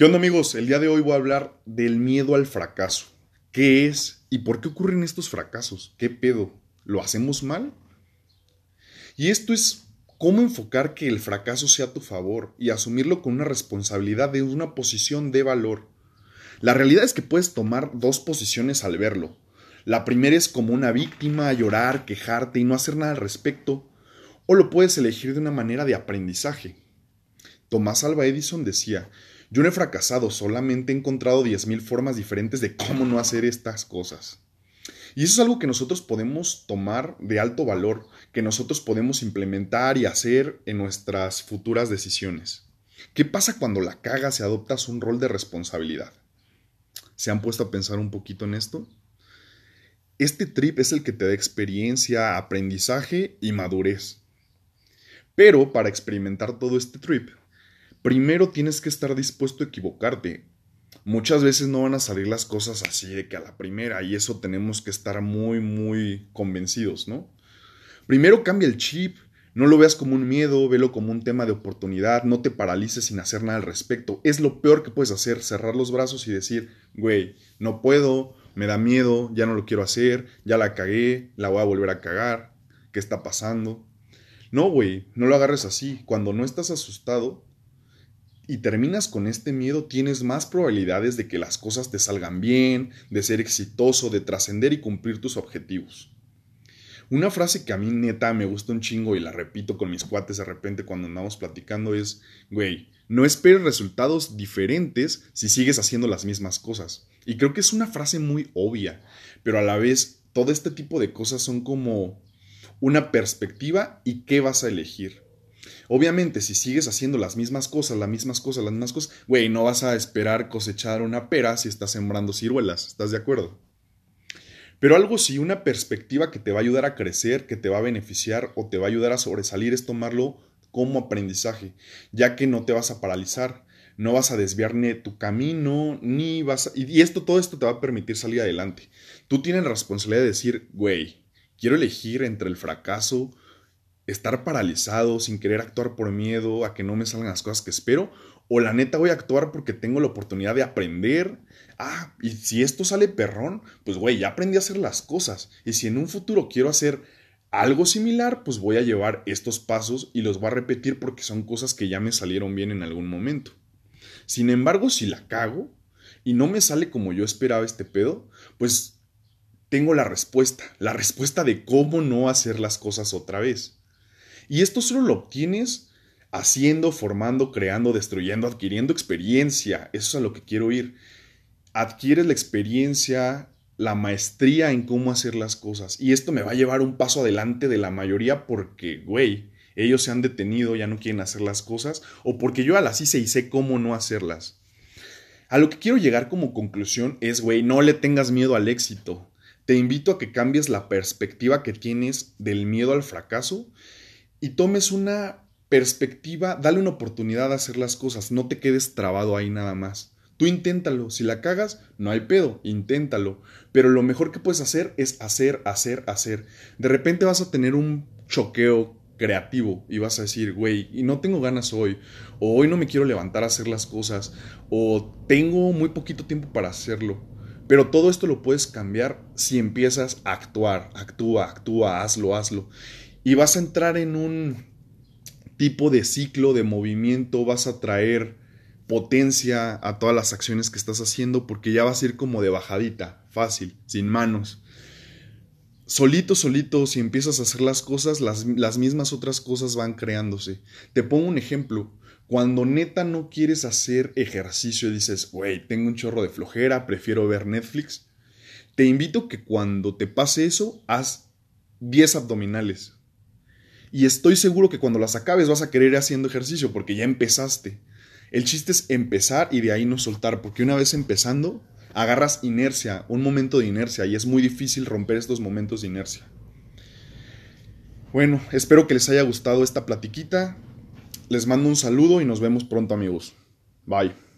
¿Qué onda amigos? El día de hoy voy a hablar del miedo al fracaso. ¿Qué es y por qué ocurren estos fracasos? ¿Qué pedo? ¿Lo hacemos mal? Y esto es cómo enfocar que el fracaso sea a tu favor y asumirlo con una responsabilidad de una posición de valor. La realidad es que puedes tomar dos posiciones al verlo. La primera es como una víctima, llorar, quejarte y no hacer nada al respecto, o lo puedes elegir de una manera de aprendizaje. Tomás Alba Edison decía, yo no he fracasado, solamente he encontrado 10.000 formas diferentes de cómo no hacer estas cosas. Y eso es algo que nosotros podemos tomar de alto valor, que nosotros podemos implementar y hacer en nuestras futuras decisiones. ¿Qué pasa cuando la cagas y adoptas un rol de responsabilidad? ¿Se han puesto a pensar un poquito en esto? Este trip es el que te da experiencia, aprendizaje y madurez. Pero para experimentar todo este trip, primero tienes que estar dispuesto a equivocarte. Muchas veces no van a salir las cosas así de que a la primera y eso tenemos que estar muy, muy convencidos, ¿no? Primero cambia el chip, no lo veas como un miedo, velo como un tema de oportunidad, no te paralices sin hacer nada al respecto. Es lo peor que puedes hacer, cerrar los brazos y decir, güey, no puedo, me da miedo, ya no lo quiero hacer, ya la cagué, la voy a volver a cagar, ¿qué está pasando? No, güey, no lo agarres así. Cuando no estás asustado, y terminas con este miedo, tienes más probabilidades de que las cosas te salgan bien, de ser exitoso, de trascender y cumplir tus objetivos. Una frase que a mí neta me gusta un chingo y la repito con mis cuates de repente cuando andamos platicando es, güey, no esperes resultados diferentes si sigues haciendo las mismas cosas. Y creo que es una frase muy obvia, pero a la vez todo este tipo de cosas son como una perspectiva y qué vas a elegir. Obviamente, si sigues haciendo las mismas cosas, las mismas cosas, las mismas cosas, güey, no vas a esperar cosechar una pera si estás sembrando ciruelas, ¿estás de acuerdo? Pero algo sí, una perspectiva que te va a ayudar a crecer, que te va a beneficiar o te va a ayudar a sobresalir es tomarlo como aprendizaje, ya que no te vas a paralizar, no vas a desviar ni tu camino, ni vas a, y esto, todo esto te va a permitir salir adelante. Tú tienes la responsabilidad de decir, güey, quiero elegir entre el fracaso estar paralizado sin querer actuar por miedo a que no me salgan las cosas que espero, o la neta voy a actuar porque tengo la oportunidad de aprender. Ah, y si esto sale perrón, pues güey, ya aprendí a hacer las cosas. Y si en un futuro quiero hacer algo similar, pues voy a llevar estos pasos y los voy a repetir porque son cosas que ya me salieron bien en algún momento. Sin embargo, si la cago y no me sale como yo esperaba este pedo, pues tengo la respuesta, la respuesta de cómo no hacer las cosas otra vez. Y esto solo lo obtienes haciendo, formando, creando, destruyendo, adquiriendo experiencia. Eso es a lo que quiero ir. Adquieres la experiencia, la maestría en cómo hacer las cosas. Y esto me va a llevar un paso adelante de la mayoría porque, güey, ellos se han detenido, ya no quieren hacer las cosas, o porque yo a las hice sé cómo no hacerlas. A lo que quiero llegar como conclusión es, güey, no le tengas miedo al éxito. Te invito a que cambies la perspectiva que tienes del miedo al fracaso y tomes una perspectiva, dale una oportunidad a hacer las cosas, no te quedes trabado ahí nada más. Tú inténtalo, si la cagas, no hay pedo, inténtalo. Pero lo mejor que puedes hacer es hacer, hacer, hacer. De repente vas a tener un choqueo creativo y vas a decir, güey, y no tengo ganas hoy, o hoy no me quiero levantar a hacer las cosas, o tengo muy poquito tiempo para hacerlo. Pero todo esto lo puedes cambiar si empiezas a actuar, actúa, actúa, hazlo, hazlo y vas a entrar en un tipo de ciclo de movimiento, vas a traer potencia a todas las acciones que estás haciendo porque ya vas a ir como de bajadita, fácil, sin manos. Solito, solito, si empiezas a hacer las cosas, las, las mismas otras cosas van creándose. Te pongo un ejemplo. Cuando neta no quieres hacer ejercicio y dices, güey, tengo un chorro de flojera, prefiero ver Netflix, te invito que cuando te pase eso, haz 10 abdominales y estoy seguro que cuando las acabes vas a querer ir haciendo ejercicio porque ya empezaste. El chiste es empezar y de ahí no soltar, porque una vez empezando, agarras inercia, un momento de inercia, y es muy difícil romper estos momentos de inercia. Bueno, espero que les haya gustado esta platiquita. Les mando un saludo y nos vemos pronto amigos. Bye.